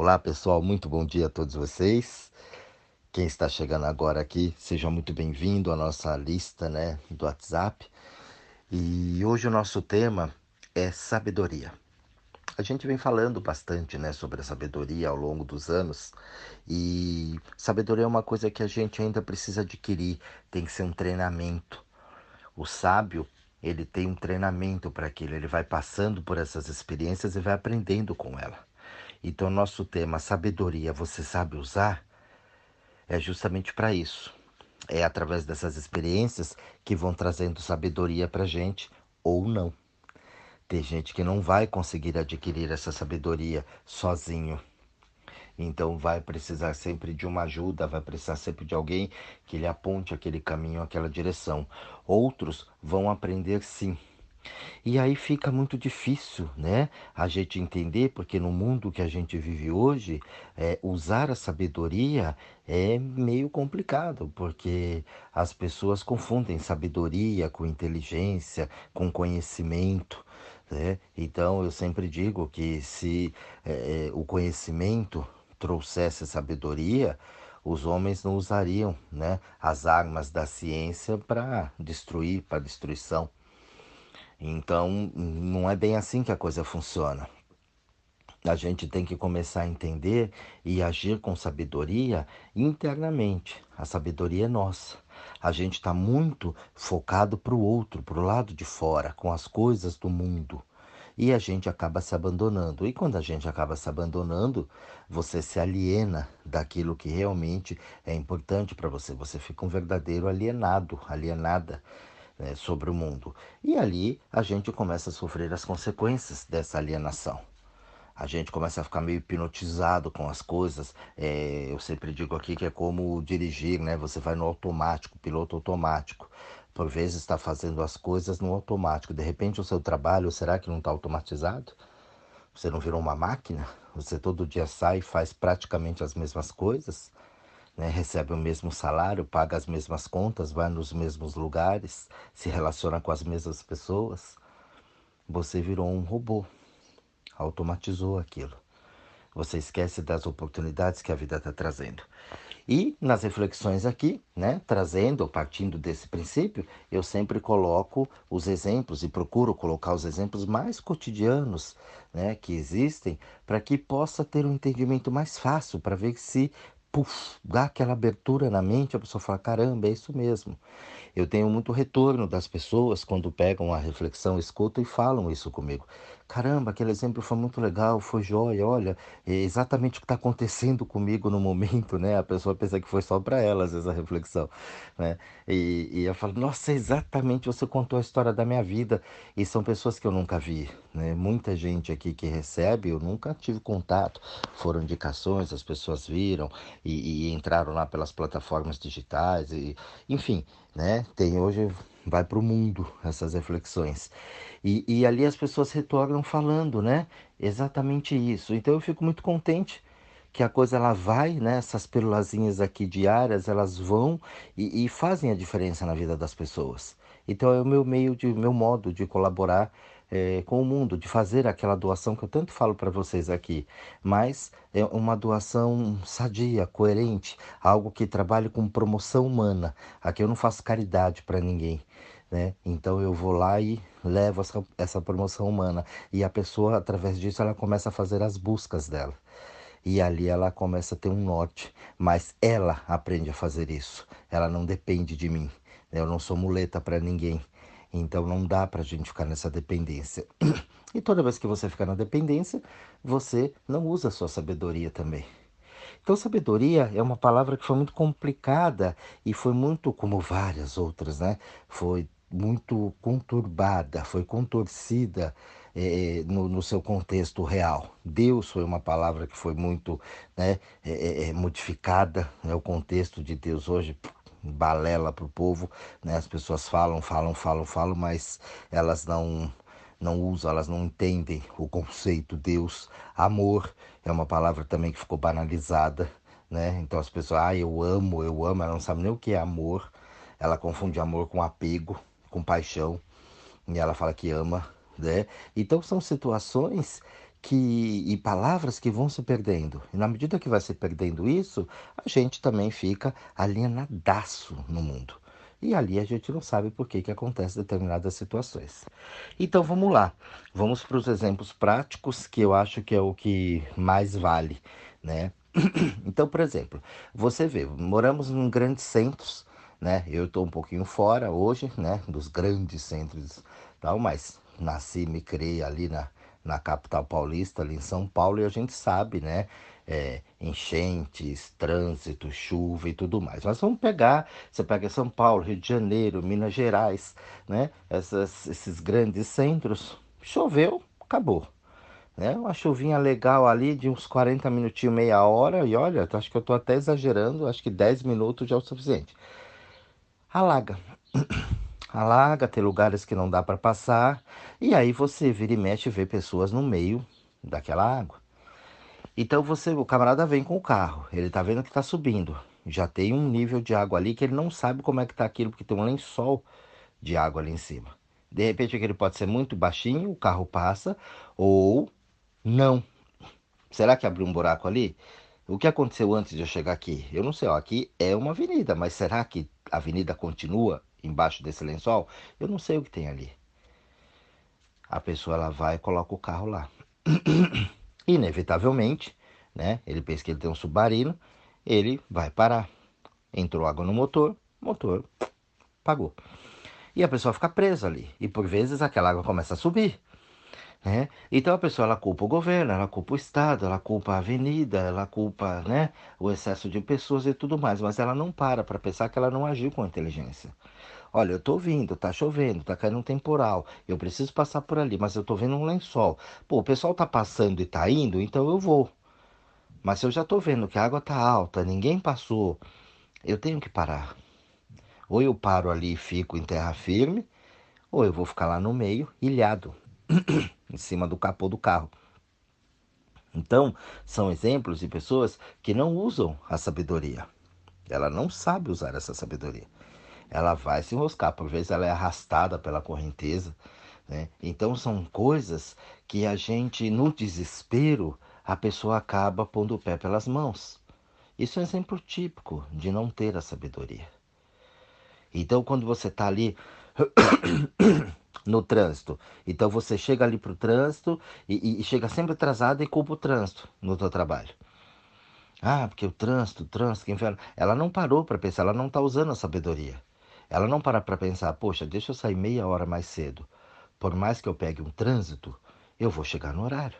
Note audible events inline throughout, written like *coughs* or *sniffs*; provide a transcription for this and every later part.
Olá pessoal, muito bom dia a todos vocês. Quem está chegando agora aqui, seja muito bem-vindo à nossa lista né, do WhatsApp. E hoje o nosso tema é sabedoria. A gente vem falando bastante né, sobre a sabedoria ao longo dos anos e sabedoria é uma coisa que a gente ainda precisa adquirir, tem que ser um treinamento. O sábio, ele tem um treinamento para aquilo, ele vai passando por essas experiências e vai aprendendo com ela. Então, nosso tema, sabedoria, você sabe usar? É justamente para isso. É através dessas experiências que vão trazendo sabedoria para gente ou não. Tem gente que não vai conseguir adquirir essa sabedoria sozinho. Então vai precisar sempre de uma ajuda, vai precisar sempre de alguém que lhe aponte aquele caminho, aquela direção. Outros vão aprender sim. E aí fica muito difícil, né? A gente entender, porque no mundo que a gente vive hoje, é, usar a sabedoria é meio complicado, porque as pessoas confundem sabedoria com inteligência, com conhecimento. Né? Então eu sempre digo que se é, o conhecimento trouxesse sabedoria, os homens não usariam né, as armas da ciência para destruir, para destruição. Então não é bem assim que a coisa funciona. A gente tem que começar a entender e agir com sabedoria internamente. A sabedoria é nossa. A gente está muito focado para o outro, para o lado de fora, com as coisas do mundo. E a gente acaba se abandonando. E quando a gente acaba se abandonando, você se aliena daquilo que realmente é importante para você. Você fica um verdadeiro alienado, alienada né, sobre o mundo. E ali a gente começa a sofrer as consequências dessa alienação a gente começa a ficar meio hipnotizado com as coisas. É, eu sempre digo aqui que é como dirigir, né? Você vai no automático, piloto automático. Por vezes está fazendo as coisas no automático. De repente o seu trabalho, será que não está automatizado? Você não virou uma máquina? Você todo dia sai e faz praticamente as mesmas coisas? Né? Recebe o mesmo salário, paga as mesmas contas, vai nos mesmos lugares, se relaciona com as mesmas pessoas? Você virou um robô automatizou aquilo. Você esquece das oportunidades que a vida está trazendo. E nas reflexões aqui, né, trazendo partindo desse princípio, eu sempre coloco os exemplos e procuro colocar os exemplos mais cotidianos né, que existem para que possa ter um entendimento mais fácil, para ver se puf, dá aquela abertura na mente, a pessoa fala: caramba, é isso mesmo. Eu tenho muito retorno das pessoas quando pegam a reflexão, escutam e falam isso comigo. Caramba, aquele exemplo foi muito legal, foi jóia, olha, é exatamente o que está acontecendo comigo no momento, né? A pessoa pensa que foi só para ela, às vezes, a reflexão, né? E, e eu falo, nossa, exatamente, você contou a história da minha vida. E são pessoas que eu nunca vi, né? Muita gente aqui que recebe, eu nunca tive contato. Foram indicações, as pessoas viram e, e entraram lá pelas plataformas digitais, e, enfim, né? Tem hoje vai para o mundo essas reflexões. E, e ali as pessoas retornam falando, né? Exatamente isso. Então eu fico muito contente que a coisa ela vai, né? Essas pílulazinhas aqui diárias, elas vão e, e fazem a diferença na vida das pessoas. Então é o meu meio de, meu modo de colaborar é, com o mundo, de fazer aquela doação que eu tanto falo para vocês aqui, mas é uma doação sadia, coerente, algo que trabalhe com promoção humana. Aqui eu não faço caridade para ninguém. Né? Então eu vou lá e levo essa, essa promoção humana e a pessoa através disso ela começa a fazer as buscas dela e ali ela começa a ter um norte, mas ela aprende a fazer isso. Ela não depende de mim. Eu não sou muleta para ninguém. Então não dá para a gente ficar nessa dependência. *clears throat* E toda vez que você ficar na dependência, você não usa a sua sabedoria também. Então, sabedoria é uma palavra que foi muito complicada e foi muito, como várias outras, né? Foi muito conturbada, foi contorcida é, no, no, seu contexto real. Deus foi uma palavra que foi muito né, é, modificada, né, o contexto de Deus hoje balela para o povo, né? As pessoas falam, falam, falam, falam, mas elas não não usam, elas não entendem o conceito Deus. Amor é uma palavra também que ficou banalizada, né? Então as pessoas, ah, eu amo, eu amo, ela não sabe nem o que é amor. Ela confunde amor com apego, com paixão, e ela fala que ama, né? Então são situações que e palavras que vão se perdendo. E na medida que vai se perdendo isso, a gente também fica alienadaço no mundo. E ali a gente não sabe por que, que acontece determinadas situações. Então vamos lá, vamos para os exemplos práticos que eu acho que é o que mais vale, né? *clears throat* Então, por exemplo, você vê, moramos em grandes centros, né? Eu estou um pouquinho fora hoje, né? Dos grandes centros, tal, mas nasci, me criei ali na, na capital paulista, ali em São Paulo, e a gente sabe, né? É, enchentes, trânsito, chuva e tudo mais. Mas vamos pegar, você pega São Paulo, Rio de Janeiro, Minas Gerais, né? Essas, esses grandes centros, choveu, acabou. Né? Uma chuvinha legal ali de uns 40 minutinhos, meia hora, e olha, acho que eu estou até exagerando, acho que 10 minutos já é o suficiente. Alaga. *coughs* alaga, tem lugares que não dá para passar, e aí você vira e mexe e vê pessoas no meio daquela água. Então você, o camarada vem com o carro, ele tá vendo que tá subindo, já tem um nível de água ali que ele não sabe como é que tá aquilo, porque tem um lençol de água ali em cima. De repente ele pode ser muito baixinho, o carro passa, ou não. Será que abriu um buraco ali? O que aconteceu antes de eu chegar aqui? Eu não sei, ó, aqui é uma avenida, mas será que a avenida continua embaixo desse lençol, eu não sei o que tem ali. A pessoa ela vai e coloca o carro lá. *clears throat* Inevitavelmente, né? Ele pensa que ele tem um submarino, ele vai parar. Entrou água no motor, motor pagou. E a pessoa fica presa ali. E por vezes aquela água começa a subir. Né? Então a pessoa ela culpa o governo, ela culpa o Estado, ela culpa a avenida, ela culpa né, o excesso de pessoas e tudo mais, mas ela não para para pensar que ela não agiu com inteligência. Olha, eu tô vindo, tá chovendo, tá caindo um temporal, eu preciso passar por ali, mas eu tô vendo um lençol. Pô, o pessoal tá passando e tá indo, então eu vou. Mas eu já tô vendo que a água tá alta, ninguém passou, eu tenho que parar. Ou eu paro ali e fico em terra firme, ou eu vou ficar lá no meio, ilhado, em cima do capô do carro. Então, são exemplos de pessoas que não usam a sabedoria. Ela não sabe usar essa sabedoria ela vai se enroscar, por vezes ela é arrastada pela correnteza. Né? Então são coisas que a gente, no desespero, a pessoa acaba pondo o pé pelas mãos. Isso é um exemplo típico de não ter a sabedoria. Então, quando você está ali *coughs* no trânsito, então você chega ali para o trânsito e, e, chega sempre atrasado e culpa o trânsito no seu trabalho. Ah, porque o trânsito, o trânsito, que inferno. Ela não parou para pensar, ela não está usando a sabedoria. Ela não para para pensar, poxa, deixa eu sair meia hora mais cedo. Por mais que eu pegue um trânsito, eu vou chegar no horário.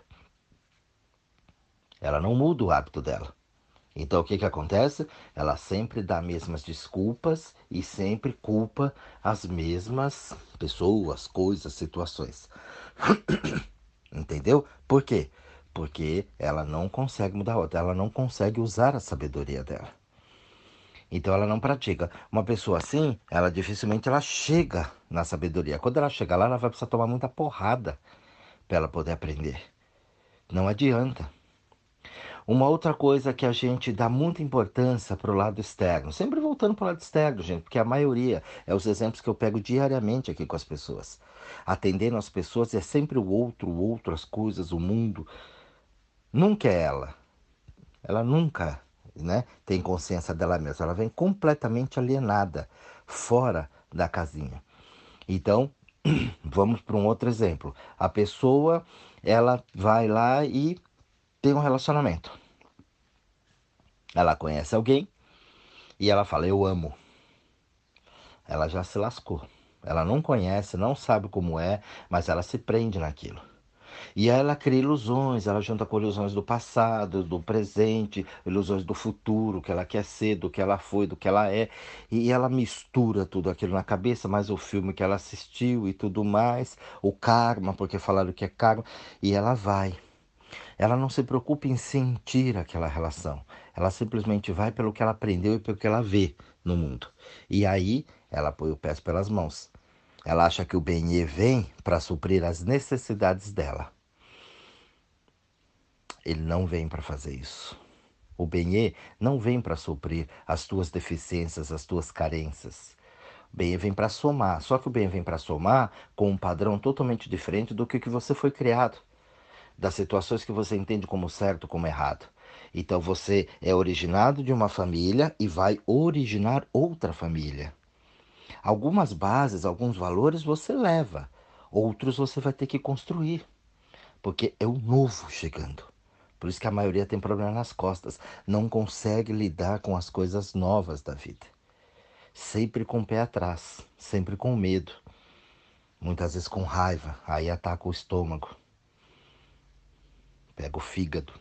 Ela não muda o hábito dela. Então o que, que acontece? Ela sempre dá as mesmas desculpas e sempre culpa as mesmas pessoas, coisas, situações. *coughs* Entendeu? Por quê? Porque ela não consegue mudar a outra, ela não consegue usar a sabedoria dela. Então ela não pratica. Uma pessoa assim, ela dificilmente ela chega na sabedoria. Quando ela chega lá, ela vai precisar tomar muita porrada para ela poder aprender. Não adianta. Uma outra coisa que a gente dá muita importância para o lado externo, sempre voltando para o lado externo, gente, porque a maioria é os exemplos que eu pego diariamente aqui com as pessoas. Atendendo as pessoas é sempre o outro, o outro, as coisas, o mundo. Nunca é ela. Ela nunca né, tem consciência dela mesma. Ela vem completamente alienada, fora da casinha. Então, *clears throat* vamos para um outro exemplo. A pessoa, ela vai lá e tem um relacionamento. Ela conhece alguém e ela fala: Eu amo. Ela já se lascou. Ela não conhece, não sabe como é, mas ela se prende naquilo. E ela cria ilusões, ela junta com ilusões do passado, do presente, ilusões do futuro, que ela quer ser, do que ela foi, do que ela é. E ela mistura tudo aquilo na cabeça, mais o filme que ela assistiu e tudo mais, o karma, porque falaram que é karma, e ela vai. Ela não se preocupa em sentir aquela relação. Ela simplesmente vai pelo que ela aprendeu e pelo que ela vê no mundo. E aí ela põe o pé pelas mãos. Ela acha que o Benê vem para suprir as necessidades dela. Ele não vem para fazer isso. O Benê não vem para suprir as tuas deficiências, as tuas carências. O Benê vem para somar. Só que o Benê vem para somar com um padrão totalmente diferente do que, que você foi criado. Das situações que você entende como certo, como errado. Então você é originado de uma família e vai originar outra família. Algumas bases, alguns valores você leva, outros você vai ter que construir, porque é o novo chegando. Por isso que a maioria tem problema nas costas, não consegue lidar com as coisas novas da vida. Sempre com o pé atrás, sempre com medo, muitas vezes com raiva, aí ataca o estômago, pega o fígado.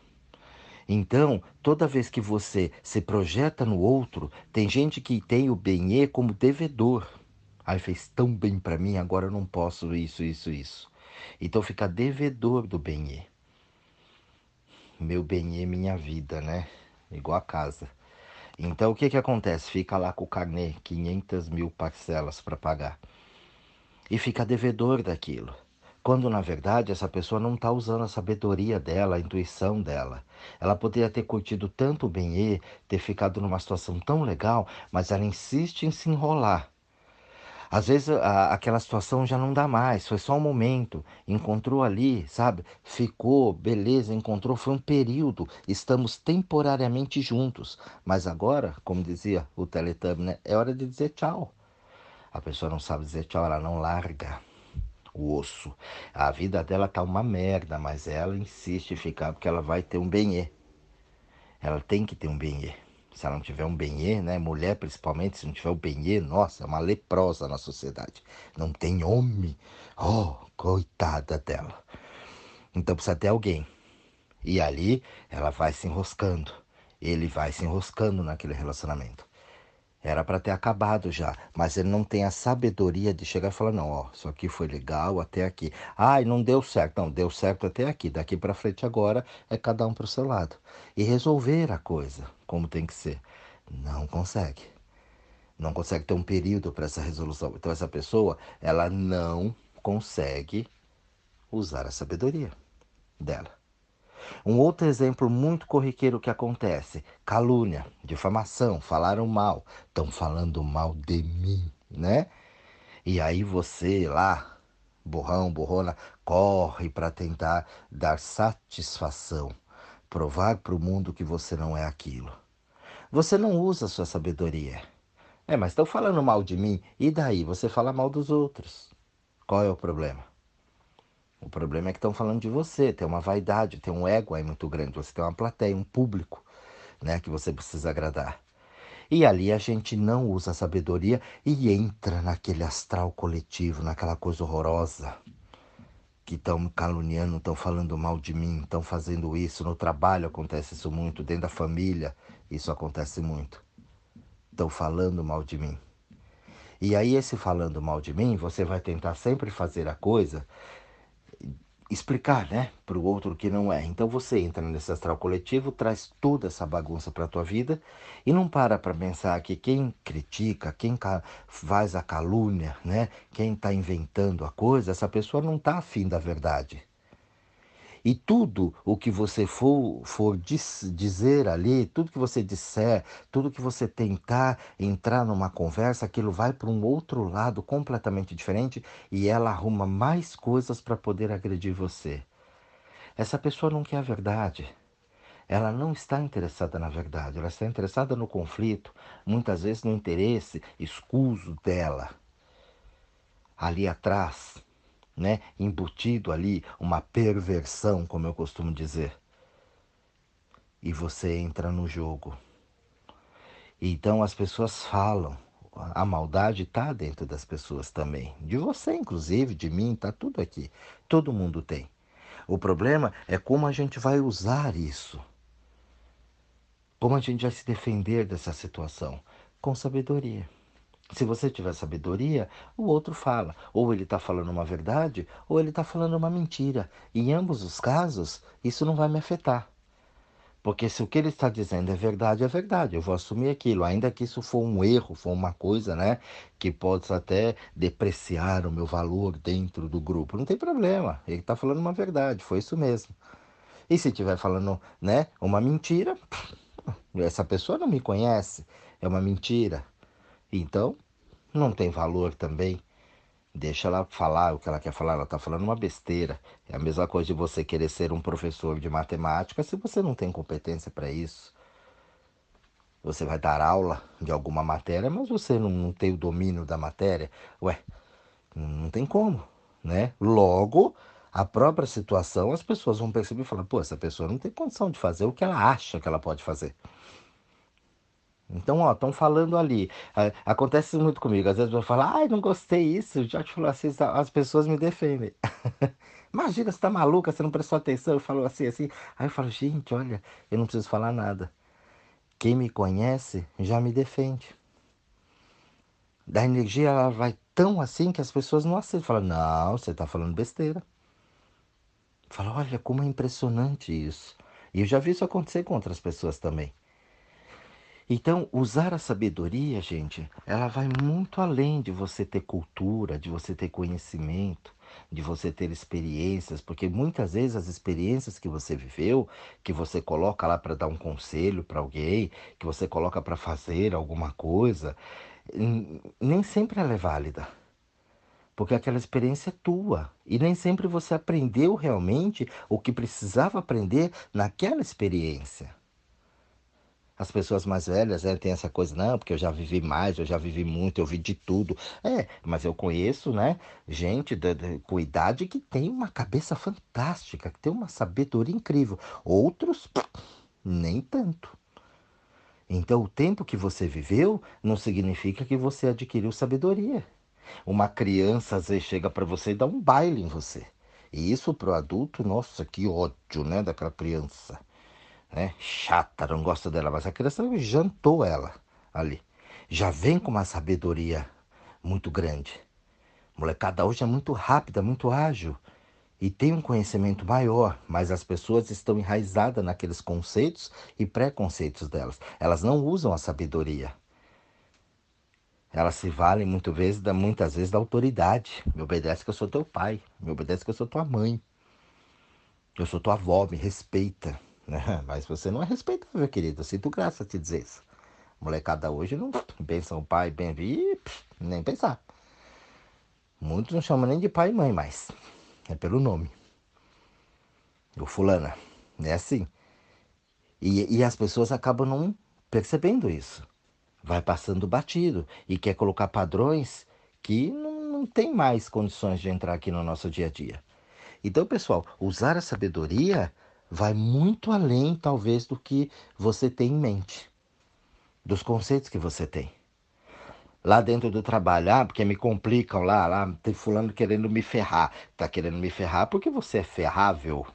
Então, toda vez que você se projeta no outro, tem gente que tem o benê como devedor. Aí fez tão bem para mim, agora eu não posso isso, isso, isso. Então fica devedor do benê. Meu benê, minha vida, né? Igual a casa. Então o que que acontece? Fica lá com o carnê, 500 mil parcelas para pagar. E fica devedor daquilo. Quando na verdade essa pessoa não está usando a sabedoria dela, a intuição dela. Ela poderia ter curtido tanto o bem ter ficado numa situação tão legal, mas ela insiste em se enrolar. Às vezes a, aquela situação já não dá mais, foi só um momento. Encontrou ali, sabe? Ficou, beleza, encontrou, foi um período. Estamos temporariamente juntos. Mas agora, como dizia o Teletubby, né? É hora de dizer tchau. A pessoa não sabe dizer tchau, ela não larga o osso. A vida dela tá uma merda, mas ela insiste em ficar porque ela vai ter um benê. Ela tem que ter um benê. Se ela não tiver um benê, né? Mulher principalmente, se não tiver o benê, nossa, é uma leprosa na sociedade. Não tem homem. Oh, coitada dela. Então precisa ter alguém. E ali ela vai se enroscando. Ele vai se enroscando naquele relacionamento. Era para ter acabado já, mas ele não tem a sabedoria de chegar e falar: não, ó, isso aqui foi legal até aqui. Ai, não deu certo. Não, deu certo até aqui. Daqui para frente agora é cada um para o seu lado. E resolver a coisa como tem que ser. Não consegue. Não consegue ter um período para essa resolução. Então, essa pessoa, ela não consegue usar a sabedoria dela. Um outro exemplo muito corriqueiro que acontece: calúnia, difamação, falaram mal, estão falando mal de mim, né? E aí você lá, borrão, borrona, corre para tentar dar satisfação, provar para o mundo que você não é aquilo. Você não usa a sua sabedoria. É, mas estão falando mal de mim, e daí? Você fala mal dos outros. Qual é o problema? O problema é que estão falando de você, tem uma vaidade, tem um ego aí muito grande, você tem uma plateia, um público, né, que você precisa agradar. E ali a gente não usa a sabedoria e entra naquele astral coletivo, naquela coisa horrorosa. Que estão caluniando, estão falando mal de mim, estão fazendo isso. No trabalho acontece isso muito, dentro da família isso acontece muito. Estão falando mal de mim. E aí, esse falando mal de mim, você vai tentar sempre fazer a coisa explicar, né, para o outro que não é. Então você entra nesse astral coletivo, traz toda essa bagunça para a tua vida e não para para pensar que quem critica, quem faz a calúnia, né, quem está inventando a coisa, essa pessoa não está afim da verdade. E tudo o que você for, for diz, dizer ali, tudo que você disser, tudo que você tentar entrar numa conversa, aquilo vai para um outro lado completamente diferente e ela arruma mais coisas para poder agredir você. Essa pessoa não quer a verdade. Ela não está interessada na verdade, ela está interessada no conflito, muitas vezes no interesse escuso dela. Ali atrás, né, embutido ali uma perversão, como eu costumo dizer. E você entra no jogo. Então as pessoas falam, a maldade está dentro das pessoas também, de você inclusive, de mim, está tudo aqui. Todo mundo tem. O problema é como a gente vai usar isso. Como a gente vai se defender dessa situação? Com sabedoria. Se você tiver sabedoria, o outro fala. Ou ele está falando uma verdade, ou ele está falando uma mentira. Em ambos os casos, isso não vai me afetar. Porque se o que ele está dizendo é verdade, é verdade. Eu vou assumir aquilo, ainda que isso for um erro, for uma coisa, né, que possa até depreciar o meu valor dentro do grupo. Não tem problema. Ele está falando uma verdade, foi isso mesmo. E se estiver falando, né, uma mentira, *laughs* essa pessoa não me conhece, é uma mentira. Então, não tem valor também. Deixa ela falar o que ela quer falar, ela está falando uma besteira. É a mesma coisa de você querer ser um professor de matemática se você não tem competência para isso. Você vai dar aula de alguma matéria, mas você não, não tem o domínio da matéria. Ué, não tem como, né? Logo, a própria situação, as pessoas vão perceber e falar: pô, essa pessoa não tem condição de fazer o que ela acha que ela pode fazer. Então, ó, estão falando ali. Acontece muito comigo. Às vezes eu falo, ai, não gostei isso. Já te falou assim, as pessoas me defendem. *laughs* Imagina, você tá maluca, você não prestou atenção. Eu falo assim, assim. Aí eu falo, gente, olha, eu não preciso falar nada. Quem me conhece já me defende. Da energia, ela vai tão assim que as pessoas não aceitam. Falam, não, você tá falando besteira. Fala, olha como é impressionante isso. E eu já vi isso acontecer com outras pessoas também. Então, usar a sabedoria, gente, ela vai muito além de você ter cultura, de você ter conhecimento, de você ter experiências, porque muitas vezes as experiências que você viveu, que você coloca lá para dar um conselho para alguém, que você coloca para fazer alguma coisa, nem sempre ela é válida. Porque aquela experiência é tua. E nem sempre você aprendeu realmente o que precisava aprender naquela experiência. As pessoas mais velhas né, têm essa coisa, não, porque eu já vivi mais, eu já vivi muito, eu vi de tudo. É, mas eu conheço, né, gente de, de, com idade que tem uma cabeça fantástica, que tem uma sabedoria incrível. Outros, nem tanto. Então, o tempo que você viveu não significa que você adquiriu sabedoria. Uma criança às vezes chega para você e dá um baile em você. E isso para o adulto, nossa, que ódio, né, daquela criança né? Chata, não gosta dela, mas a criança jantou ela ali. Já vem com uma sabedoria muito grande. Molecada hoje é muito rápida, muito ágil e tem um conhecimento maior, mas as pessoas estão enraizadas naqueles conceitos e preconceitos delas. Elas não usam a sabedoria. Elas se valem muito vezes, muitas vezes da autoridade. Me obedece que eu sou teu pai. Me obedece que eu sou tua mãe. Eu sou tua avó, me respeita. Né? *laughs* Mas você não é respeitável, querido. Eu sinto graça te dizer isso. Molecada hoje não *sniffs* pensa o pai, bem vi, *sniffs* nem pensar. Muitos não chamam nem de pai e mãe mais. É pelo nome. O fulana. É assim. E, e as pessoas acabam não percebendo isso. Vai passando batido e quer colocar padrões que não, não tem mais condições de entrar aqui no nosso dia a dia. Então, pessoal, usar a sabedoria vai muito além, talvez, do que você tem em mente, dos conceitos que você tem. Lá dentro do trabalho, ah, porque me complicam lá, lá tem fulano querendo me ferrar. Tá querendo me ferrar porque você é ferrável.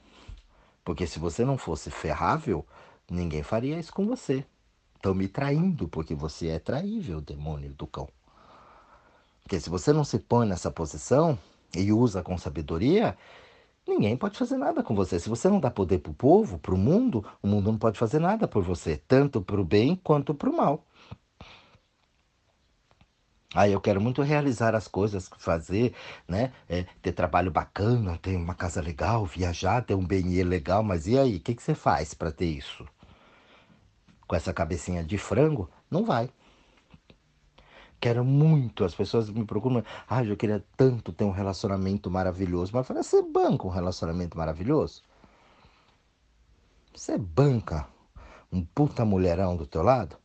Porque se você não fosse ferrável, ninguém faria isso com você. Estão me traindo porque você é traível, demônio do cão. Porque se você não se põe nessa posição e usa com sabedoria, Ninguém pode fazer nada com você. Se você não dá poder para o povo, para o mundo, o mundo não pode fazer nada por você, tanto para o bem quanto para o mal. Aí eu quero muito realizar as coisas, fazer, né? É, ter trabalho bacana, ter uma casa legal, viajar, ter um bem legal, mas e aí? O que, que você faz para ter isso? Com essa cabecinha de frango? Não vai. Quero muito, as pessoas me procuram. Ah, eu queria tanto ter um relacionamento maravilhoso. Mas eu falei, você banca um relacionamento maravilhoso? Você banca um puta mulherão do teu lado?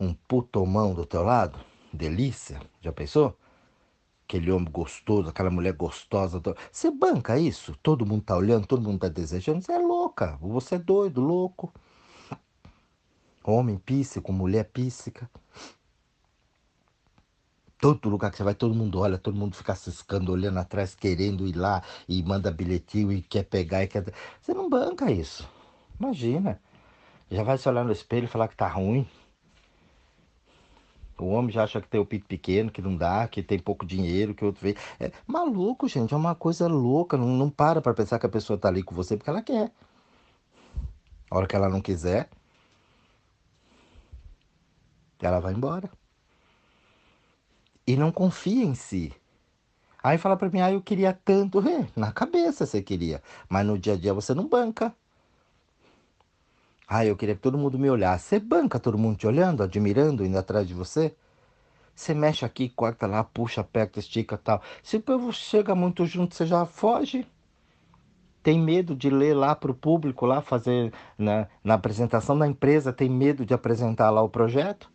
Um putomão do teu lado? Delícia, já pensou? Aquele homem gostoso, aquela mulher gostosa. Você banca isso? Todo mundo tá olhando, todo mundo tá desejando. Você é louca, você é doido, louco. Homem píssico, mulher píssica todo lugar que você vai, todo mundo olha, todo mundo fica ciscando, olhando atrás, querendo ir lá e manda bilhetinho e quer pegar e quer. Você não banca isso. Imagina. Já vai se olhar no espelho e falar que tá ruim. O homem já acha que tem o pito pequeno, que não dá, que tem pouco dinheiro, que outro vê. É maluco, gente, é uma coisa louca. Não, não para pra pensar que a pessoa tá ali com você porque ela quer. A hora que ela não quiser, ela vai embora e não confia em si. Aí fala para mim, ah, eu queria tanto. É, na cabeça você queria, mas no dia a dia você não banca. Ah, eu queria que todo mundo me olhasse. Você banca todo mundo te olhando, admirando, indo atrás de você? Você mexe aqui, corta lá, puxa, aperta, estica tal. Se o povo chega muito junto, você já foge. Tem medo de ler lá para o público, lá fazer na, na apresentação da empresa, tem medo de apresentar lá o projeto?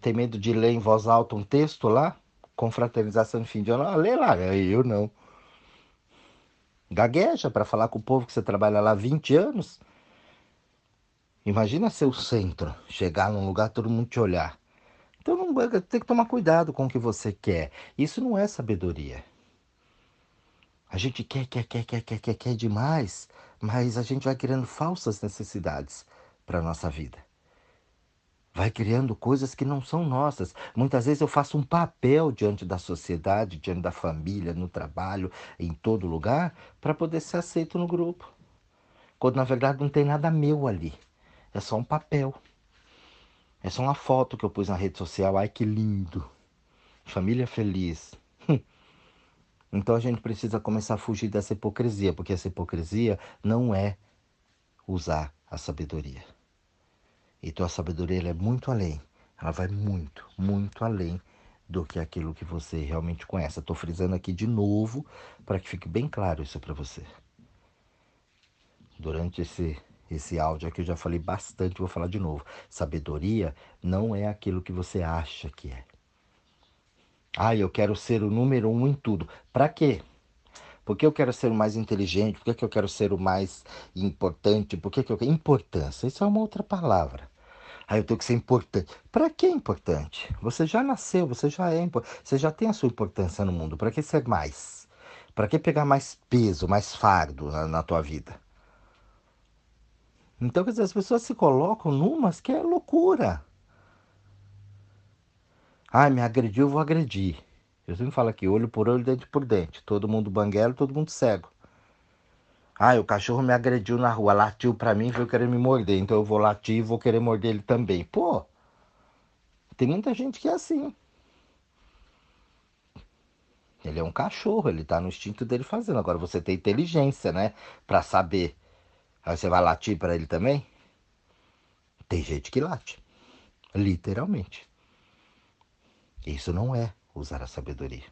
Tem medo de ler em voz alta um texto lá? Confraternização de fim de ano? Ah, lê lá, eu não. Gagueja para falar com o povo que você trabalha lá há 20 anos. Imagina ser o centro, chegar num lugar todo mundo te olhar. Então não, tem que tomar cuidado com o que você quer. Isso não é sabedoria. A gente quer, quer, quer, quer, quer, quer, quer demais, mas a gente vai criando falsas necessidades para nossa vida. Vai criando coisas que não são nossas. Muitas vezes eu faço um papel diante da sociedade, diante da família, no trabalho, em todo lugar, para poder ser aceito no grupo. Quando na verdade não tem nada meu ali. É só um papel. É só uma foto que eu pus na rede social. Ai, que lindo. Família feliz. *laughs* Então a gente precisa começar a fugir dessa hipocrisia, porque essa hipocrisia não é usar a sabedoria. Então a sabedoria é muito além. Ela vai muito, muito além do que aquilo que você realmente conhece. Estou frisando aqui de novo para que fique bem claro isso para você. Durante esse esse áudio aqui eu já falei bastante, vou falar de novo. Sabedoria não é aquilo que você acha que é. Ah, eu quero ser o número um em tudo. Para quê? Por que eu quero ser o mais inteligente? Por que, que eu quero ser o mais importante? Por que, que eu. Importância, isso é uma outra palavra. Ah, eu tenho que ser importante. Para que importante? Você já nasceu, você já é você já tem a sua importância no mundo. Para que ser mais? Para que pegar mais peso, mais fardo na, na tua vida? Então, quer dizer, as pessoas se colocam numas que é loucura. Ai, me agrediu, eu vou agredir. Eu sempre falo aqui, olho por olho, dente por dente. Todo mundo banguelo, todo mundo cego. Ai, o cachorro me agrediu na rua, latiu pra mim, veio querer me morder. Então eu vou latir e vou querer morder ele também. Pô, tem muita gente que é assim. Ele é um cachorro, ele tá no instinto dele fazendo. Agora você tem inteligência, né? Pra saber Aí você vai latir para ele também? Tem gente que late, literalmente. Isso não é usar a sabedoria.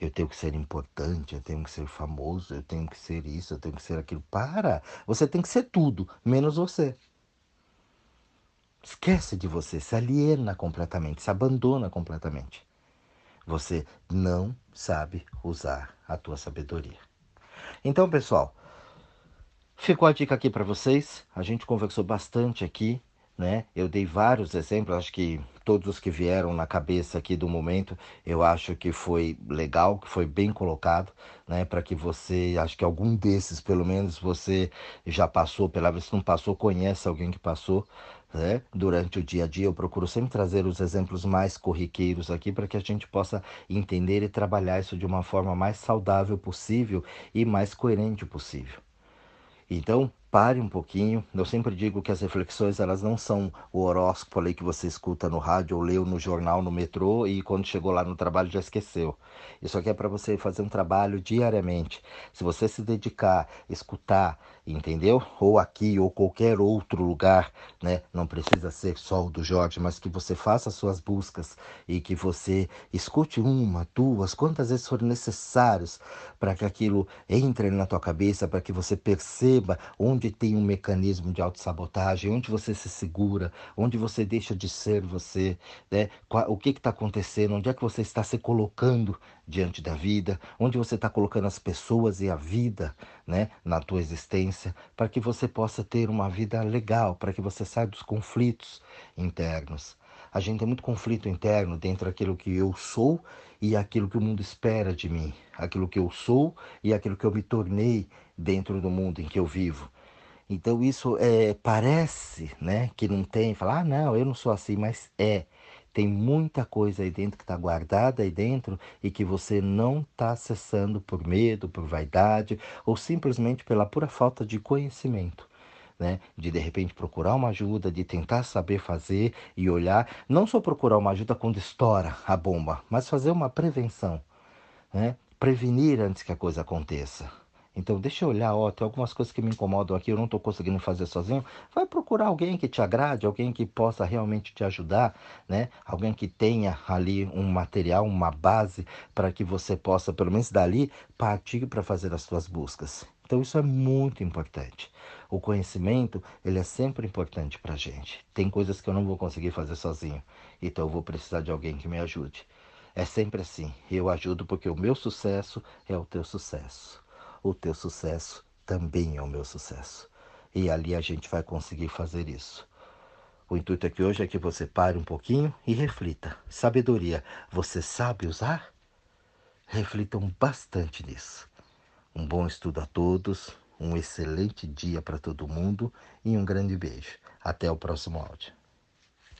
Eu tenho que ser importante, eu tenho que ser famoso, eu tenho que ser isso, eu tenho que ser aquilo. Para! Você tem que ser tudo, menos você. Esquece de você, se aliena completamente, se abandona completamente. Você não sabe usar a tua sabedoria. Então, pessoal, Ficou a dica aqui para vocês. A gente conversou bastante aqui, né? Eu dei vários exemplos, acho que todos os que vieram na cabeça aqui do momento, eu acho que foi legal, que foi bem colocado, né? Para que você, acho que algum desses, pelo menos, você já passou, pela vez se não passou, conhece alguém que passou. Né? Durante o dia a dia, eu procuro sempre trazer os exemplos mais corriqueiros aqui para que a gente possa entender e trabalhar isso de uma forma mais saudável possível e mais coerente possível. Então, pare um pouquinho. Eu sempre digo que as reflexões elas não são o horóscopo ali que você escuta no rádio ou leu no jornal, no metrô e quando chegou lá no trabalho já esqueceu. Isso aqui é para você fazer um trabalho diariamente. Se você se dedicar, escutar, entendeu? Ou aqui ou qualquer outro lugar, né? Não precisa ser só o do Jorge, mas que você faça suas buscas e que você escute uma, duas, quantas vezes forem necessários para que aquilo entre na tua cabeça, para que você perceba onde tem um mecanismo de autossabotagem, onde você se segura, onde você deixa de ser você, né? O que está acontecendo, onde é que você está se colocando diante da vida, onde você está colocando as pessoas e a vida né, na tua existência, para que você possa ter uma vida legal, para que você saia dos conflitos internos. A gente tem muito conflito interno dentro daquilo que eu sou e aquilo que o mundo espera de mim, aquilo que eu sou e aquilo que eu me tornei dentro do mundo em que eu vivo. Então isso é, parece né, que não tem, falar, ah, não, eu não sou assim, mas é. Tem muita coisa aí dentro que está guardada aí dentro e que você não está acessando por medo, por vaidade ou simplesmente pela pura falta de conhecimento. Né? De de repente procurar uma ajuda, de tentar saber fazer e olhar, não só procurar uma ajuda quando estoura a bomba, mas fazer uma prevenção, né? Prevenir antes que a coisa aconteça. Então, deixa eu olhar, ó, tem algumas coisas que me incomodam aqui, eu não estou conseguindo fazer sozinho. Vai procurar alguém que te agrade, alguém que possa realmente te ajudar, né? Alguém que tenha ali um material, uma base para que você possa, pelo menos dali, partir para fazer as suas buscas. Então, isso é muito importante. O conhecimento, ele é sempre importante para a gente. Tem coisas que eu não vou conseguir fazer sozinho, então eu vou precisar de alguém que me ajude. É sempre assim. Eu ajudo porque o meu sucesso é o teu sucesso o teu sucesso também é o meu sucesso. E ali a gente vai conseguir fazer isso. O intuito aqui hoje é que você pare um pouquinho e reflita. Sabedoria, você sabe usar? Reflitam bastante nisso. Um bom estudo a todos, um excelente dia para todo mundo e um grande beijo. Até o próximo áudio.